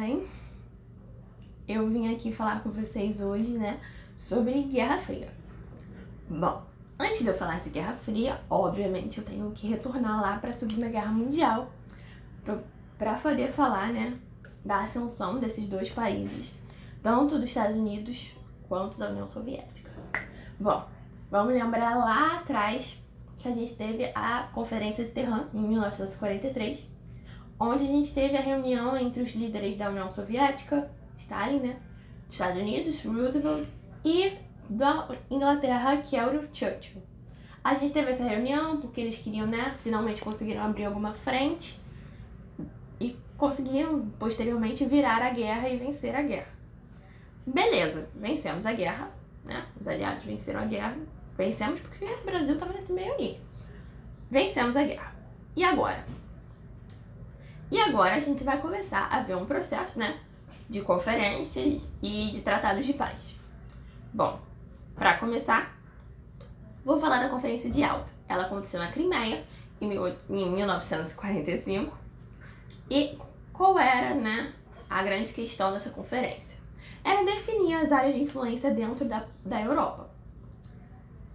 bem? Eu vim aqui falar com vocês hoje, né, sobre Guerra Fria. Bom, antes de eu falar de Guerra Fria, obviamente eu tenho que retornar lá para a Segunda Guerra Mundial para poder falar, né, da ascensão desses dois países, tanto dos Estados Unidos quanto da União Soviética. Bom, vamos lembrar lá atrás que a gente teve a Conferência de Tehran em 1943 onde a gente teve a reunião entre os líderes da União Soviética, Stalin, né? Dos Estados Unidos, Roosevelt, e da Inglaterra, que era o Churchill. A gente teve essa reunião porque eles queriam, né? Finalmente conseguiram abrir alguma frente e conseguiram posteriormente virar a guerra e vencer a guerra. Beleza, vencemos a guerra, né? Os aliados venceram a guerra. Vencemos porque o Brasil estava nesse meio aí. Vencemos a guerra. E agora? E agora a gente vai começar a ver um processo, né, de conferências e de tratados de paz. Bom, para começar, vou falar da Conferência de Alta. Ela aconteceu na Crimeia em 1945. E qual era, né, a grande questão dessa conferência? Era definir as áreas de influência dentro da, da Europa.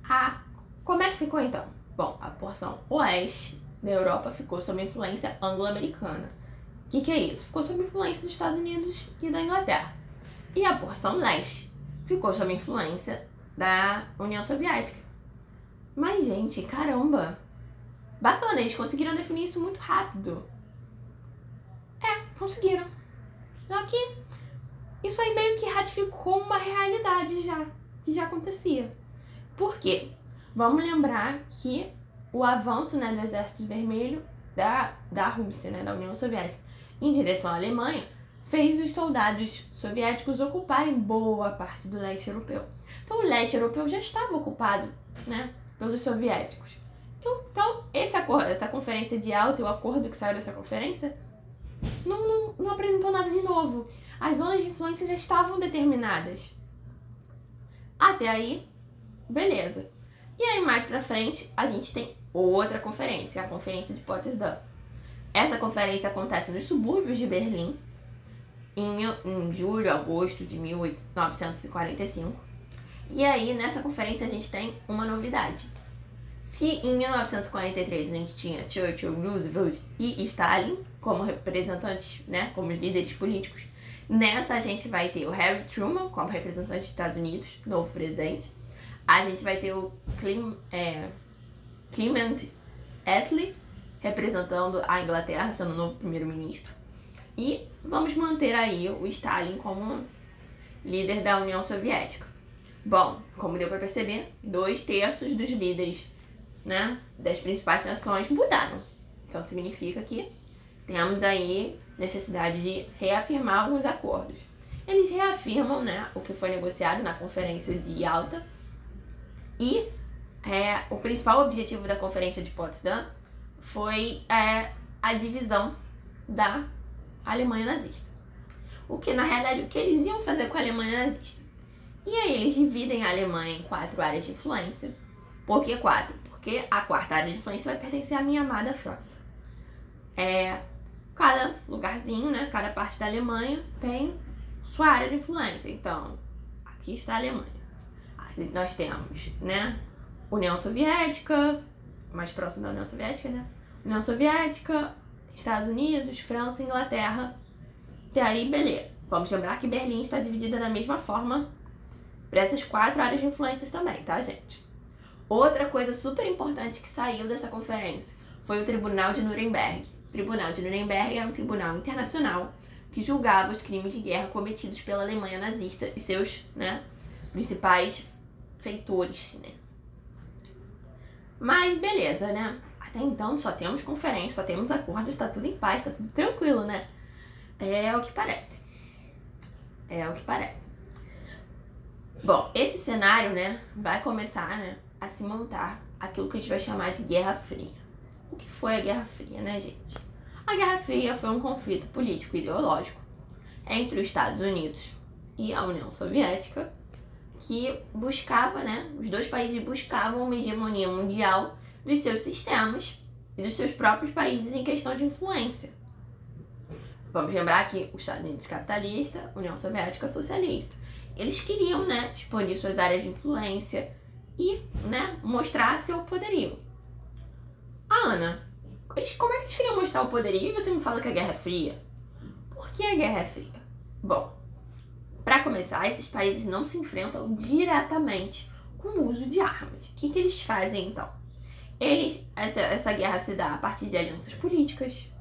Ah, como é que ficou então? Bom, a porção oeste da Europa ficou sob influência anglo-americana. O que, que é isso? Ficou sob influência dos Estados Unidos e da Inglaterra. E a porção leste ficou sob influência da União Soviética. Mas, gente, caramba! Bacana, eles conseguiram definir isso muito rápido. É, conseguiram. Só que isso aí meio que ratificou uma realidade já, que já acontecia. Por quê? Vamos lembrar que o avanço né, do Exército Vermelho da, da Rússia, né, da União Soviética, em direção à Alemanha, fez os soldados soviéticos ocuparem boa parte do leste europeu. Então, o leste europeu já estava ocupado né, pelos soviéticos. Então, esse acordo, essa conferência de alta e o acordo que saiu dessa conferência não, não, não apresentou nada de novo. As zonas de influência já estavam determinadas. Até aí, beleza. E aí, mais pra frente, a gente tem outra conferência, a Conferência de Potsdam. Essa conferência acontece nos subúrbios de Berlim, em, em julho, agosto de 1945. E aí, nessa conferência, a gente tem uma novidade. Se em 1943 a gente tinha Churchill, Roosevelt e Stalin como representantes, né, como líderes políticos, nessa a gente vai ter o Harry Truman como representante dos Estados Unidos, novo presidente. A gente vai ter o Clem, é, Clement Attlee representando a Inglaterra, sendo o novo primeiro-ministro. E vamos manter aí o Stalin como líder da União Soviética. Bom, como deu para perceber, dois terços dos líderes né, das principais nações mudaram. Então significa que temos aí necessidade de reafirmar alguns acordos. Eles reafirmam né, o que foi negociado na Conferência de Yalta e é, o principal objetivo da Conferência de Potsdam foi é, a divisão da Alemanha nazista. O que, na realidade, o que eles iam fazer com a Alemanha nazista. E aí eles dividem a Alemanha em quatro áreas de influência. Por que quatro? Porque a quarta área de influência vai pertencer à minha amada França. É, cada lugarzinho, né, cada parte da Alemanha tem sua área de influência. Então, aqui está a Alemanha. Aí nós temos, né, União Soviética, mais próximo da União Soviética, né? União Soviética, Estados Unidos, França, Inglaterra. E aí, beleza. Vamos lembrar que Berlim está dividida da mesma forma para essas quatro áreas de influências também, tá, gente? Outra coisa super importante que saiu dessa conferência foi o Tribunal de Nuremberg. O Tribunal de Nuremberg era um tribunal internacional que julgava os crimes de guerra cometidos pela Alemanha nazista e seus né, principais feitores. Né? Mas beleza, né? Até então só temos conferência, só temos acordos, está tudo em paz, está tudo tranquilo, né? É o que parece. É o que parece. Bom, esse cenário, né, vai começar, né, a se montar aquilo que a gente vai chamar de Guerra Fria. O que foi a Guerra Fria, né, gente? A Guerra Fria foi um conflito político e ideológico entre os Estados Unidos e a União Soviética que buscava, né, os dois países buscavam uma hegemonia mundial dos seus sistemas e dos seus próprios países em questão de influência. Vamos lembrar que os Estados Unidos capitalista, União Soviética socialista. Eles queriam, né, expandir suas áreas de influência e, né, mostrar seu poderio. Ah, Ana, eles, como é que eles queriam mostrar o poderio e você me fala que a Guerra é Fria? Por que a Guerra é Fria? Bom, para começar, esses países não se enfrentam diretamente com o uso de armas. O que, que eles fazem então? Eles, essa, essa guerra se dá a partir de alianças políticas,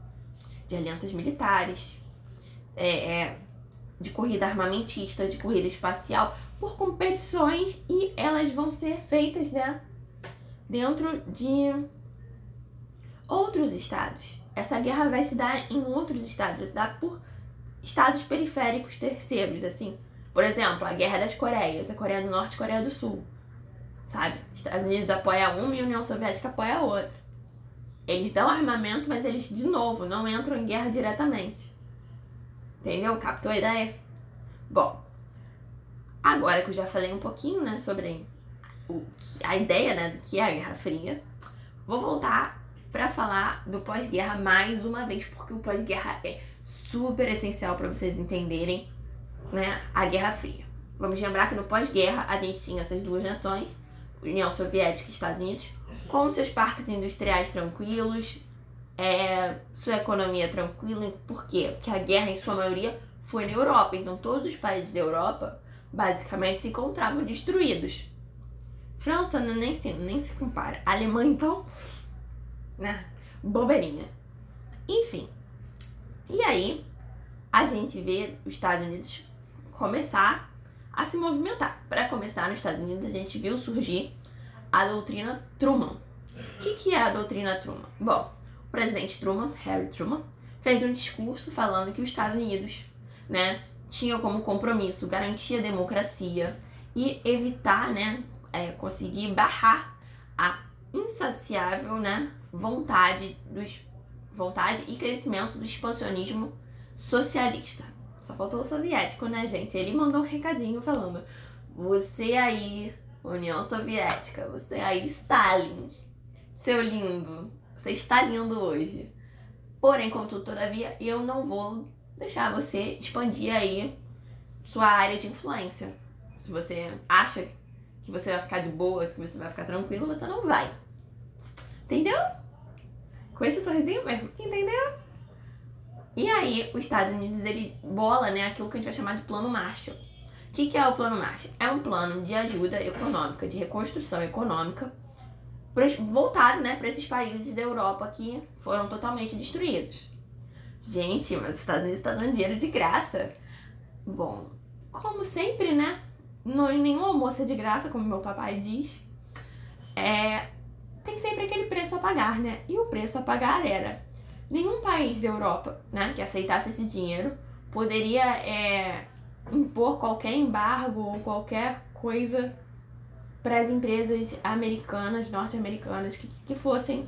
de alianças militares, é, é, de corrida armamentista, de corrida espacial, por competições e elas vão ser feitas né, dentro de outros estados. Essa guerra vai se dar em outros estados, vai se dar por estados periféricos terceiros, assim. Por exemplo, a Guerra das Coreias, a Coreia do Norte e a Coreia do Sul. Sabe? Estados Unidos apoia uma e a União Soviética apoia a outra. Eles dão armamento, mas eles, de novo, não entram em guerra diretamente. Entendeu? Captou a ideia? Bom, agora que eu já falei um pouquinho, né, sobre o, a ideia, né, do que é a Guerra Fria, vou voltar para falar do pós-guerra mais uma vez, porque o pós-guerra é super essencial para vocês entenderem, né, a Guerra Fria. Vamos lembrar que no pós-guerra a gente tinha essas duas nações, União Soviética e Estados Unidos, com seus parques industriais tranquilos, é, sua economia tranquila. Por quê? Porque a guerra, em sua maioria, foi na Europa. Então, todos os países da Europa, basicamente, se encontravam destruídos. França nem se, nem se compara. A Alemanha, então, né? Bobeirinha. Enfim. E aí, a gente vê os Estados Unidos começar a se movimentar. Para começar, nos Estados Unidos, a gente viu surgir a doutrina Truman. O que, que é a doutrina Truman? Bom, o presidente Truman, Harry Truman, fez um discurso falando que os Estados Unidos, né, tinham como compromisso garantir a democracia e evitar, né, é, conseguir barrar a insaciável, né, vontade dos vontade e crescimento do expansionismo socialista. Só faltou o soviético, né, gente? Ele mandou um recadinho falando: "Você aí, União Soviética, você aí, Stalin, seu lindo, você está lindo hoje. Porém, contudo, todavia, eu não vou deixar você expandir aí sua área de influência. Se você acha que você vai ficar de boas, que você vai ficar tranquilo, você não vai. Entendeu? Com esse sorrisinho mesmo, entendeu? E aí, os Estados Unidos, ele bola, né, aquilo que a gente vai chamar de plano Marshall. O que, que é o plano Marshall? É um plano de ajuda econômica, de reconstrução econômica voltado né, para esses países da Europa que foram totalmente destruídos. Gente, mas os Estados Unidos estão tá dando dinheiro de graça. Bom, como sempre, né? Não, nenhum almoço é de graça, como meu papai diz. É, tem sempre aquele preço a pagar, né? E o preço a pagar era nenhum país da Europa, né, que aceitasse esse dinheiro poderia é, impor qualquer embargo ou qualquer coisa para as empresas americanas, norte-americanas, que, que fossem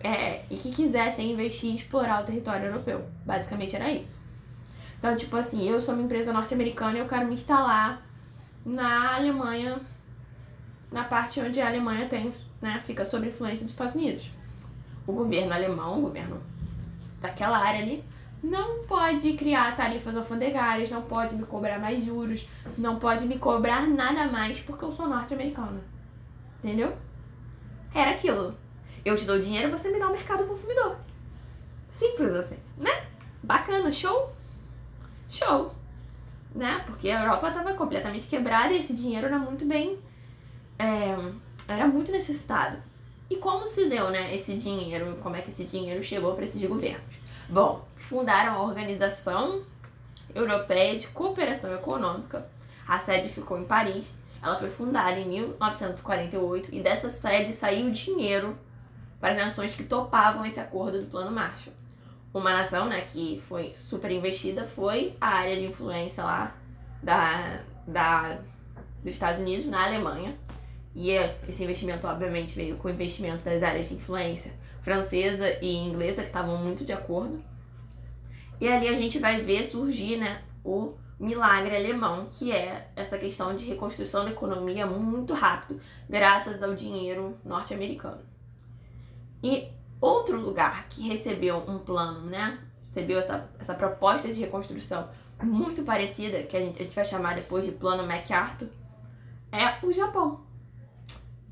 é, e que quisessem investir e explorar o território europeu. Basicamente era isso. Então, tipo assim, eu sou uma empresa norte-americana e eu quero me instalar na Alemanha, na parte onde a Alemanha tem, né, fica sob influência dos Estados Unidos. O governo alemão, o governo daquela área ali, não pode criar tarifas alfandegárias, não pode me cobrar mais juros, não pode me cobrar nada mais porque eu sou norte-americana. Entendeu? Era aquilo. Eu te dou dinheiro, você me dá o mercado consumidor. Simples assim, né? Bacana, show? Show. Né? Porque a Europa estava completamente quebrada e esse dinheiro era muito bem. É, era muito necessitado. E como se deu, né, esse dinheiro? Como é que esse dinheiro chegou para esses governos? Bom, fundaram a Organização Europeia de Cooperação Econômica. A sede ficou em Paris. Ela foi fundada em 1948 e dessa sede saiu dinheiro para nações que topavam esse acordo do Plano Marshall. Uma nação né, que foi super investida foi a área de influência lá da, da, dos Estados Unidos na Alemanha. E esse investimento, obviamente, veio com o investimento das áreas de influência francesa e inglesa, que estavam muito de acordo. E ali a gente vai ver surgir né, o milagre alemão, que é essa questão de reconstrução da economia muito rápido, graças ao dinheiro norte-americano. E outro lugar que recebeu um plano, né, recebeu essa, essa proposta de reconstrução muito parecida, que a gente, a gente vai chamar depois de Plano MacArthur, é o Japão.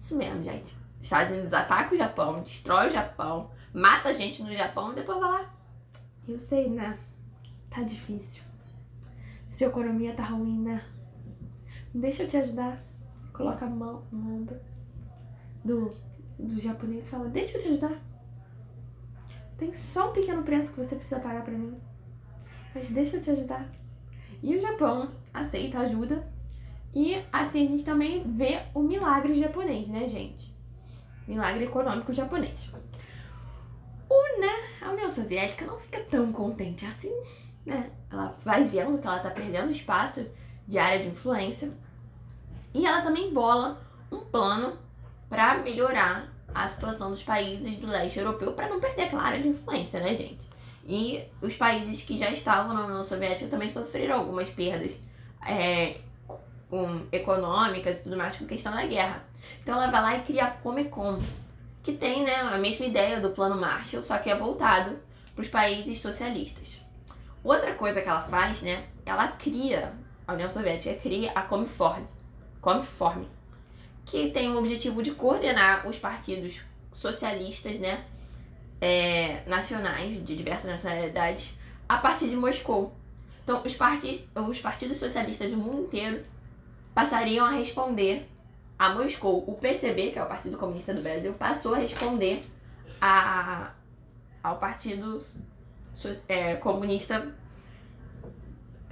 Isso mesmo, gente. Os Estados Unidos ataca o Japão, destrói o Japão, mata gente no Japão e depois vai lá. Eu sei, né? Tá difícil. Sua economia tá ruim, né? Deixa eu te ajudar. Coloca a mão no ombro do, do japonês e fala: Deixa eu te ajudar. Tem só um pequeno preço que você precisa pagar pra mim. Mas deixa eu te ajudar. E o Japão aceita ajuda. E assim a gente também vê o milagre japonês, né, gente? Milagre econômico japonês. O, né, a União Soviética não fica tão contente assim, né? Ela vai vendo que ela tá perdendo espaço de área de influência. E ela também bola um plano para melhorar a situação dos países do leste europeu para não perder aquela área de influência, né, gente? E os países que já estavam na União Soviética também sofreram algumas perdas é, um, econômicas e tudo mais com questão da guerra. Então ela vai lá e cria a Comecon, que tem né, a mesma ideia do Plano Marshall, só que é voltado para os países socialistas. Outra coisa que ela faz, né, ela cria, a União Soviética cria a Comiform, Comiform que tem o objetivo de coordenar os partidos socialistas, né, é, nacionais, de diversas nacionalidades, a partir de Moscou. Então, os, partis, os partidos socialistas do mundo inteiro passariam a responder a Moscou. O PCB, que é o Partido Comunista do Brasil, passou a responder a, ao Partido é, Comunista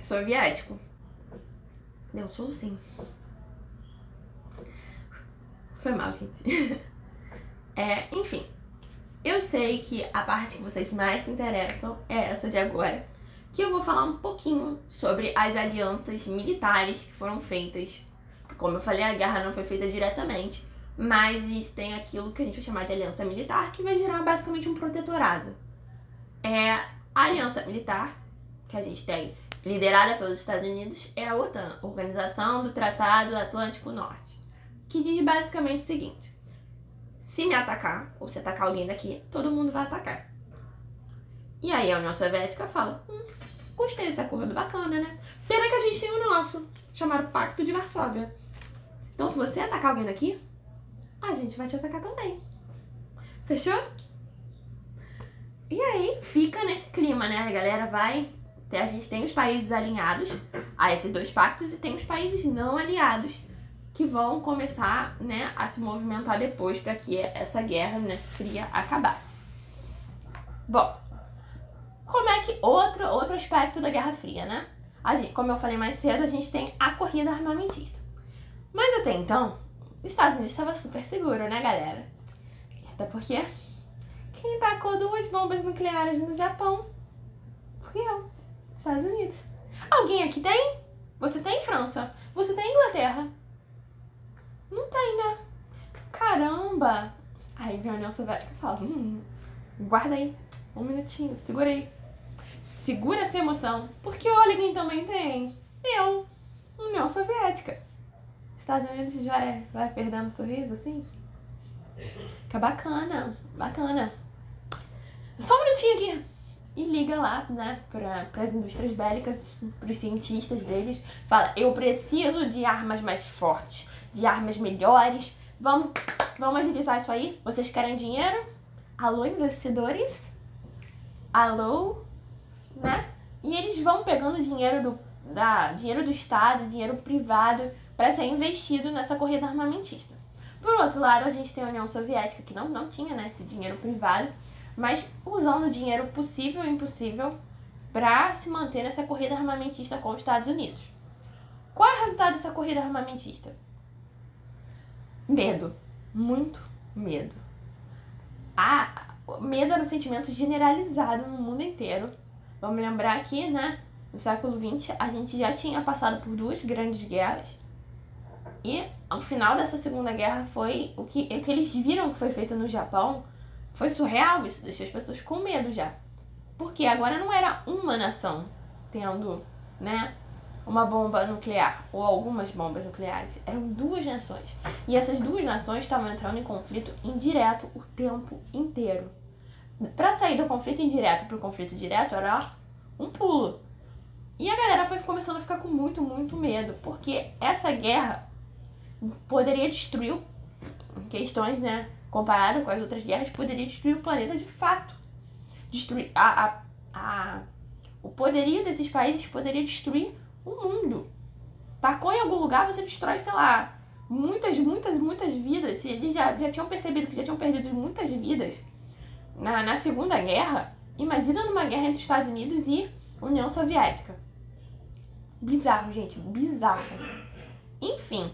Soviético. Deu um solucinho. Foi mal, gente. É, enfim, eu sei que a parte que vocês mais se interessam é essa de agora, que eu vou falar um pouquinho sobre as alianças militares que foram feitas. Como eu falei, a guerra não foi feita diretamente, mas a gente tem aquilo que a gente vai chamar de aliança militar, que vai gerar basicamente um protetorado. É a aliança militar que a gente tem, liderada pelos Estados Unidos, é a OTAN, Organização do Tratado Atlântico Norte que diz basicamente o seguinte: se me atacar, ou se atacar alguém daqui, todo mundo vai atacar. E aí a União Soviética fala: hum, gostei desse acordo bacana, né? Pena que a gente tem o nosso, chamado Pacto de Varsóvia. Então, se você atacar alguém daqui, a gente vai te atacar também. Fechou? E aí fica nesse clima, né? A galera vai. A gente tem os países alinhados a esses dois pactos e tem os países não aliados que vão começar né, a se movimentar depois para que essa guerra né, fria acabasse. Bom, como é que outro, outro aspecto da Guerra Fria, né? Gente, como eu falei mais cedo, a gente tem a corrida armamentista. Mas até então, os Estados Unidos estava super seguro, né, galera? Até porque quem tacou duas bombas nucleares no Japão fui eu, Estados Unidos. Alguém aqui tem? Você tem França? Você tem Inglaterra? Não tem, né? Caramba! Aí vem a União Soviética e fala, hum, guarda aí, um minutinho, segura aí. Segura essa emoção, porque olha quem também tem. Eu, União Soviética. Estados Unidos vai, vai perdendo o sorriso assim? Fica bacana, bacana. Só um minutinho aqui. E liga lá, né, para as indústrias bélicas, para os cientistas deles. Fala, eu preciso de armas mais fortes de armas melhores. Vamos, vamos agilizar isso aí? Vocês querem dinheiro? Alô, investidores? Alô? Né? E eles vão pegando dinheiro do, da, dinheiro do Estado, dinheiro privado, para ser investido nessa corrida armamentista. Por outro lado, a gente tem a União Soviética, que não, não tinha né, esse dinheiro privado, mas usando o dinheiro possível e impossível para se manter nessa corrida armamentista com os Estados Unidos. Qual é o resultado dessa corrida armamentista? Medo. Muito medo. Ah, medo era um sentimento generalizado no mundo inteiro. Vamos lembrar que, né, no século XX, a gente já tinha passado por duas grandes guerras. E ao final dessa Segunda Guerra foi o que, o que eles viram que foi feito no Japão. Foi surreal, isso deixou as pessoas com medo já. Porque agora não era uma nação tendo, né, uma bomba nuclear ou algumas bombas nucleares. Eram duas nações. E essas duas nações estavam entrando em conflito indireto o tempo inteiro. Para sair do conflito indireto para o conflito direto era um pulo. E a galera foi começando a ficar com muito, muito medo, porque essa guerra poderia destruir questões, né, comparado com as outras guerras, poderia destruir o planeta de fato. Destruir a, a, a o poderio desses países poderia destruir o mundo. Tacou em algum lugar, você destrói, sei lá, muitas, muitas, muitas vidas. Se eles já, já tinham percebido que já tinham perdido muitas vidas na, na Segunda Guerra, imagina numa guerra entre Estados Unidos e União Soviética. Bizarro, gente, bizarro. Enfim.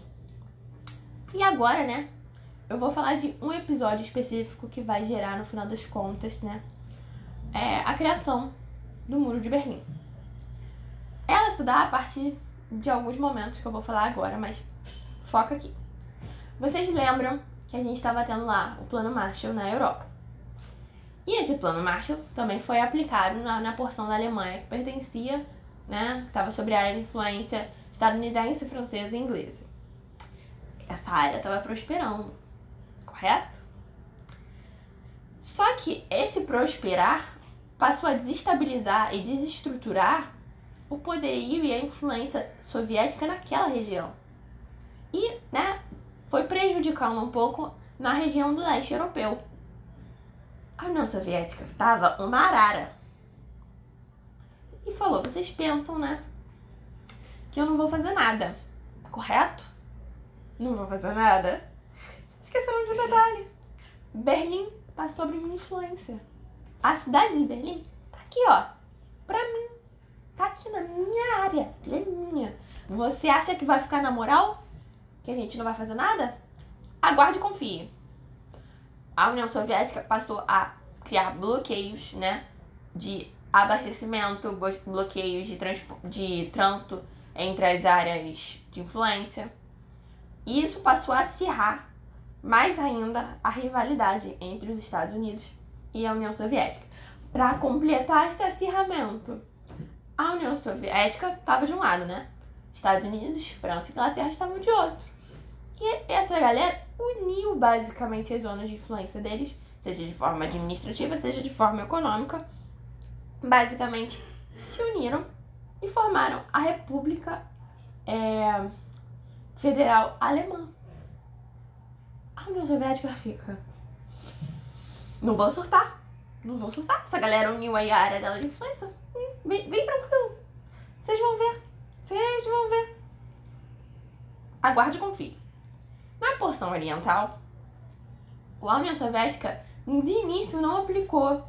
E agora, né? Eu vou falar de um episódio específico que vai gerar, no final das contas, né? É a criação do Muro de Berlim. Ela se dá a partir de alguns momentos que eu vou falar agora, mas foca aqui. Vocês lembram que a gente estava tendo lá o Plano Marshall na Europa? E esse Plano Marshall também foi aplicado na, na porção da Alemanha que pertencia né? Que estava sobre a área de influência estadunidense, francesa e inglesa. Essa área estava prosperando, correto? Só que esse prosperar passou a desestabilizar e desestruturar o poderio e a influência soviética naquela região. E, né, foi prejudicando um pouco na região do leste europeu. A União Soviética estava uma arara e falou: vocês pensam, né? Que eu não vou fazer nada, correto? Não vou fazer nada. Esqueceram de um detalhe: Berlim passou sob minha influência. A cidade de Berlim tá aqui, ó, pra mim. Tá aqui na minha área. Ela é minha. Você acha que vai ficar na moral? Que a gente não vai fazer nada? Aguarde e confie. A União Soviética passou a criar bloqueios, né? De abastecimento, bloqueios de, de trânsito entre as áreas de influência. E isso passou a acirrar mais ainda a rivalidade entre os Estados Unidos e a União Soviética. Para completar esse acirramento, a União Soviética estava de um lado, né? Estados Unidos, França e Inglaterra estavam de outro. E essa galera uniu basicamente as zonas de influência deles, seja de forma administrativa, seja de forma econômica, basicamente se uniram e formaram a República é, Federal Alemã. A União Soviética fica. Não vou surtar. Não vou surtar. Essa galera uniu aí a área dela de influência. Vem, vem tranquilo. Vocês vão ver. Vocês vão ver. Aguarde e confie. Na porção oriental, a União Soviética de início não aplicou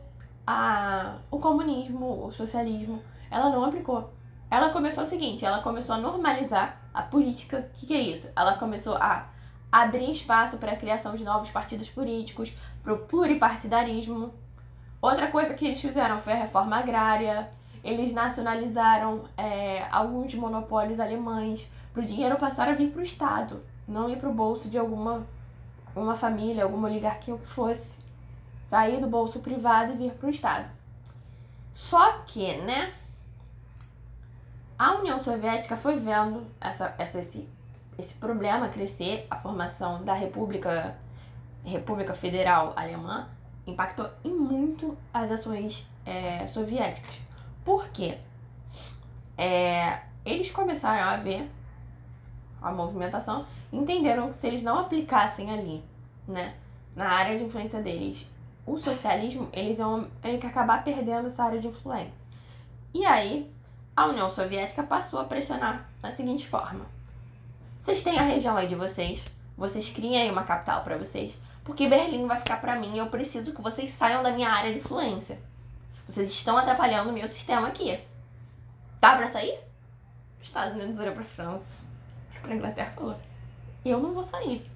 a, o comunismo, o socialismo, ela não aplicou. Ela começou o seguinte, ela começou a normalizar a política. O que, que é isso? Ela começou a abrir espaço para a criação de novos partidos políticos, para o pluripartidarismo. Outra coisa que eles fizeram foi a reforma agrária. Eles nacionalizaram é, alguns monopólios alemães para o dinheiro passar a vir para o Estado, não ir para o bolso de alguma uma família, alguma oligarquia, o que fosse sair do bolso privado e vir para o Estado. Só que, né, a União Soviética foi vendo essa, essa, esse, esse problema crescer, a formação da República, República Federal Alemã impactou em muito as ações é, soviéticas. Por quê? É, eles começaram a ver a movimentação, entenderam que se eles não aplicassem ali, né, na área de influência deles, o socialismo, eles iam, acabar perdendo essa área de influência. E aí, a União Soviética passou a pressionar da seguinte forma: vocês têm a região aí de vocês, vocês criem aí uma capital para vocês, porque Berlim vai ficar para mim e eu preciso que vocês saiam da minha área de influência. Vocês estão atrapalhando o meu sistema aqui. Dá para sair? Os Estados Unidos olhou para França, para Inglaterra falou: eu não vou sair.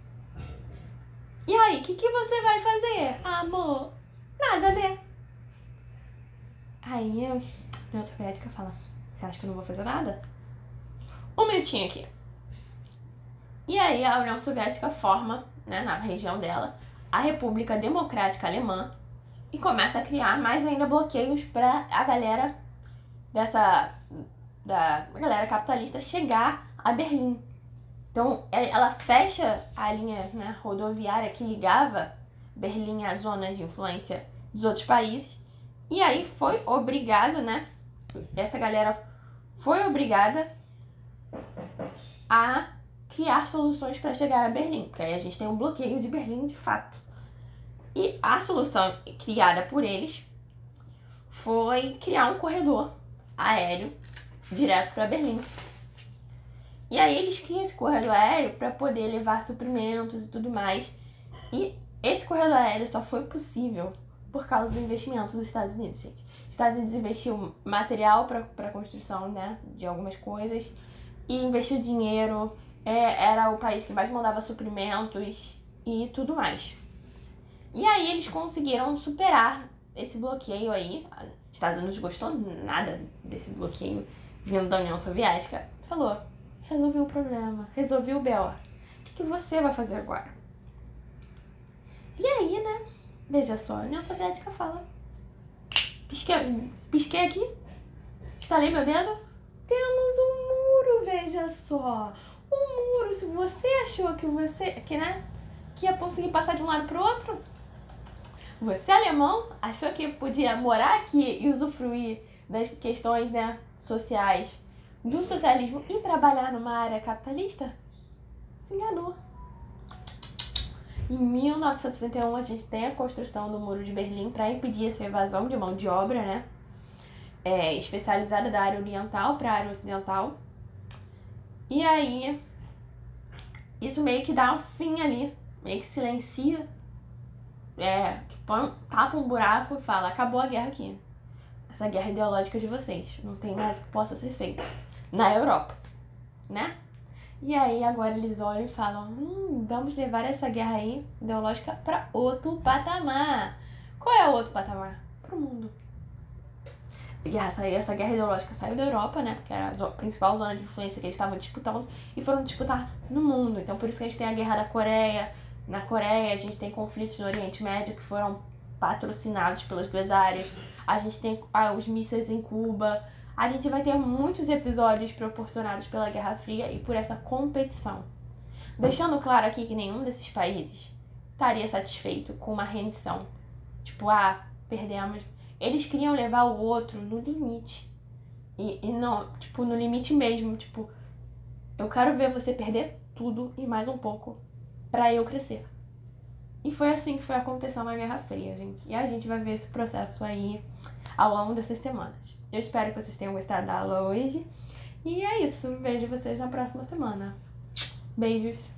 E aí, o que, que você vai fazer, amor? Nada, né? Aí, a União Soviética fala: Você acha que eu não vou fazer nada? Um minutinho aqui. E aí, a União Soviética forma, né, na região dela, a República Democrática Alemã e começa a criar mais ainda bloqueios para a galera dessa da galera capitalista chegar a Berlim. Então, é, ela fecha a linha né, rodoviária que ligava Berlim às zonas de influência dos outros países. E aí foi obrigado, né? Essa galera foi obrigada a criar soluções para chegar a Berlim, porque aí a gente tem um bloqueio de Berlim de fato. E a solução criada por eles foi criar um corredor aéreo direto para Berlim. E aí eles criam esse corredor aéreo para poder levar suprimentos e tudo mais. E esse corredor aéreo só foi possível por causa do investimento dos Estados Unidos, gente. Os Estados Unidos investiu material para construção, né, de algumas coisas e investiu dinheiro. É, era o país que mais mandava suprimentos e tudo mais. E aí eles conseguiram superar esse bloqueio aí. Os Estados Unidos gostou nada desse bloqueio vindo da União Soviética. Falou, resolveu o problema, resolveu o B.O. O que, que você vai fazer agora? E aí, né? Veja só, a União Soviética fala. Pisquei, pisquei aqui, estalei meu dedo. Temos um muro, veja só. Um muro. Se você achou que você. que, né? Que ia conseguir passar de um lado pro outro, você, alemão, achou que podia morar aqui e usufruir das questões né, sociais do socialismo e trabalhar numa área capitalista? Se enganou. Em 1961, a gente tem a construção do Muro de Berlim para impedir essa evasão de mão de obra, né? É, especializada da área oriental para a área ocidental. E aí, isso meio que dá um fim ali, meio que silencia é, que põe, tapa um buraco e fala, acabou a guerra aqui. Essa guerra ideológica de vocês. Não tem mais o que possa ser feito. Na Europa, né? E aí agora eles olham e falam, hum, vamos levar essa guerra aí ideológica para outro patamar. Qual é o outro patamar? Pro mundo. Essa guerra ideológica saiu da Europa, né? Porque era a principal zona de influência que eles estavam disputando e foram disputar no mundo. Então por isso que a gente tem a guerra da Coreia, na Coreia, a gente tem conflitos no Oriente Médio que foram patrocinados pelas duas áreas. A gente tem ah, os mísseis em Cuba. A gente vai ter muitos episódios proporcionados pela Guerra Fria e por essa competição. Deixando claro aqui que nenhum desses países estaria satisfeito com uma rendição. Tipo, ah, perdemos. Eles queriam levar o outro no limite. E, e não, tipo, no limite mesmo. Tipo, eu quero ver você perder tudo e mais um pouco para eu crescer. E foi assim que foi acontecendo na Guerra Fria, gente. E a gente vai ver esse processo aí ao longo dessas semanas. Eu espero que vocês tenham gostado da aula hoje. E é isso. Vejo vocês na próxima semana. Beijos.